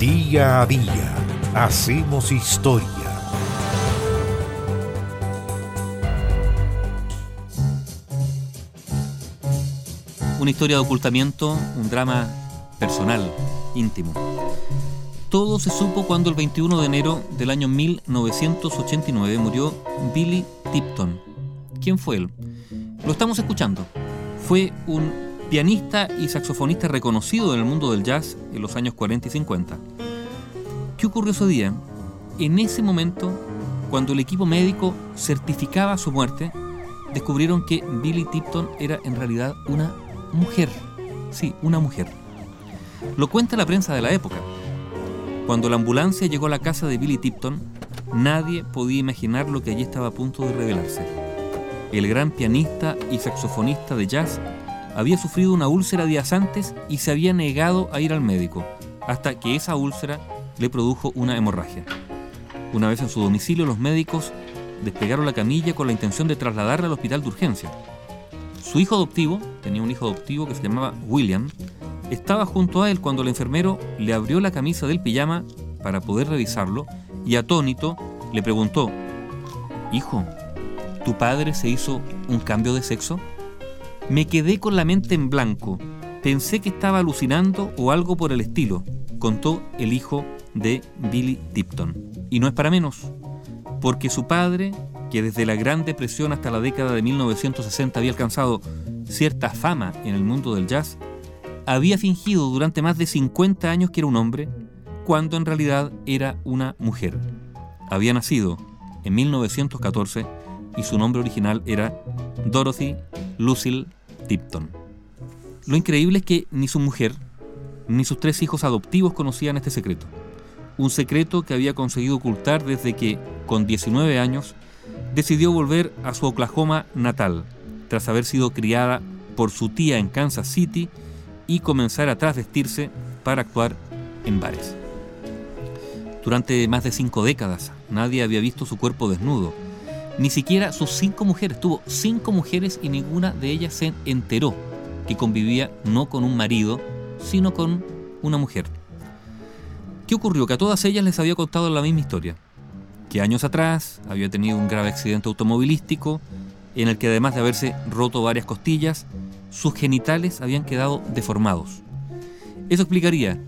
Día a día hacemos historia. Una historia de ocultamiento, un drama personal, íntimo. Todo se supo cuando el 21 de enero del año 1989 murió Billy Tipton. ¿Quién fue él? Lo estamos escuchando. Fue un pianista y saxofonista reconocido en el mundo del jazz en los años 40 y 50. ¿Qué ocurrió ese día? En ese momento, cuando el equipo médico certificaba su muerte, descubrieron que Billy Tipton era en realidad una mujer. Sí, una mujer. Lo cuenta la prensa de la época. Cuando la ambulancia llegó a la casa de Billy Tipton, nadie podía imaginar lo que allí estaba a punto de revelarse. El gran pianista y saxofonista de jazz había sufrido una úlcera días antes y se había negado a ir al médico, hasta que esa úlcera le produjo una hemorragia. Una vez en su domicilio, los médicos despegaron la camilla con la intención de trasladarla al hospital de urgencia. Su hijo adoptivo, tenía un hijo adoptivo que se llamaba William, estaba junto a él cuando el enfermero le abrió la camisa del pijama para poder revisarlo y atónito le preguntó, Hijo, ¿tu padre se hizo un cambio de sexo? Me quedé con la mente en blanco. Pensé que estaba alucinando o algo por el estilo, contó el hijo de Billy Tipton. Y no es para menos, porque su padre, que desde la Gran Depresión hasta la década de 1960 había alcanzado cierta fama en el mundo del jazz, había fingido durante más de 50 años que era un hombre, cuando en realidad era una mujer. Había nacido en 1914 y su nombre original era Dorothy Lucille Tipton. Lo increíble es que ni su mujer ni sus tres hijos adoptivos conocían este secreto. Un secreto que había conseguido ocultar desde que, con 19 años, decidió volver a su Oklahoma natal, tras haber sido criada por su tía en Kansas City y comenzar a trasvestirse para actuar en bares. Durante más de cinco décadas nadie había visto su cuerpo desnudo, ni siquiera sus cinco mujeres. Tuvo cinco mujeres y ninguna de ellas se enteró que convivía no con un marido, sino con una mujer. ¿Qué ocurrió? Que a todas ellas les había contado la misma historia. Que años atrás había tenido un grave accidente automovilístico en el que además de haberse roto varias costillas, sus genitales habían quedado deformados. Eso explicaría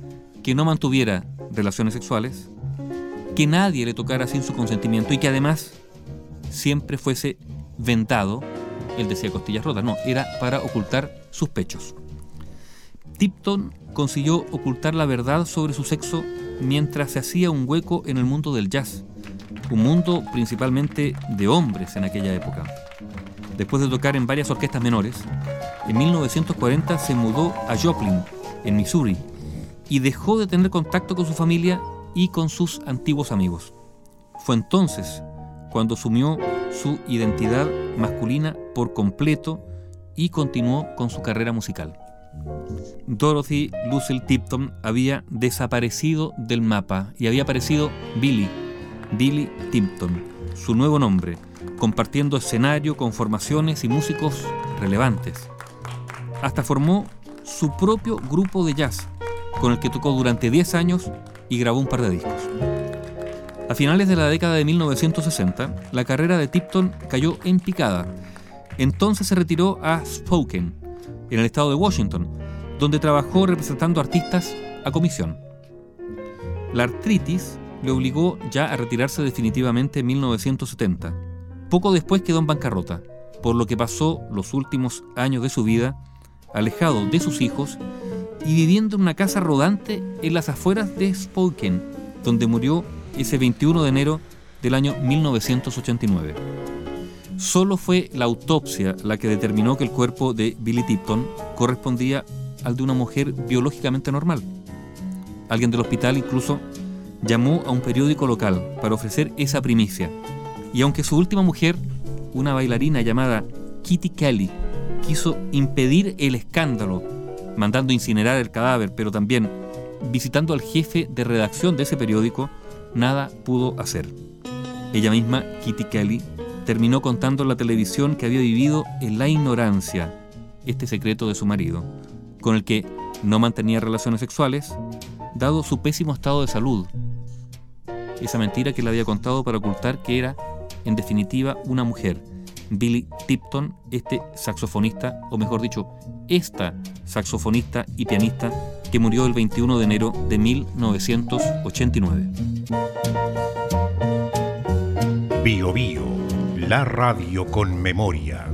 que no mantuviera relaciones sexuales, que nadie le tocara sin su consentimiento y que además siempre fuese vendado, él decía costillas rotas, no, era para ocultar sus pechos. Tipton consiguió ocultar la verdad sobre su sexo mientras se hacía un hueco en el mundo del jazz, un mundo principalmente de hombres en aquella época. Después de tocar en varias orquestas menores, en 1940 se mudó a Joplin, en Missouri, y dejó de tener contacto con su familia y con sus antiguos amigos. Fue entonces cuando asumió su identidad masculina por completo y continuó con su carrera musical. Dorothy Lucille Tipton había desaparecido del mapa y había aparecido Billy, Billy Tipton, su nuevo nombre, compartiendo escenario con formaciones y músicos relevantes. Hasta formó su propio grupo de jazz, con el que tocó durante 10 años y grabó un par de discos. A finales de la década de 1960, la carrera de Tipton cayó en picada. Entonces se retiró a Spokane, en el estado de Washington, donde trabajó representando artistas a comisión. La artritis le obligó ya a retirarse definitivamente en 1970. Poco después quedó en bancarrota, por lo que pasó los últimos años de su vida alejado de sus hijos y viviendo en una casa rodante en las afueras de Spokane, donde murió ese 21 de enero del año 1989. Solo fue la autopsia la que determinó que el cuerpo de Billy Tipton correspondía al de una mujer biológicamente normal. Alguien del hospital incluso llamó a un periódico local para ofrecer esa primicia. Y aunque su última mujer, una bailarina llamada Kitty Kelly, quiso impedir el escándalo, mandando incinerar el cadáver, pero también visitando al jefe de redacción de ese periódico, nada pudo hacer. Ella misma, Kitty Kelly, terminó contando la televisión que había vivido en la ignorancia este secreto de su marido, con el que no mantenía relaciones sexuales, dado su pésimo estado de salud. Esa mentira que le había contado para ocultar que era, en definitiva, una mujer. Billy Tipton, este saxofonista, o mejor dicho, esta saxofonista y pianista que murió el 21 de enero de 1989. Bio Bio, la radio con memoria.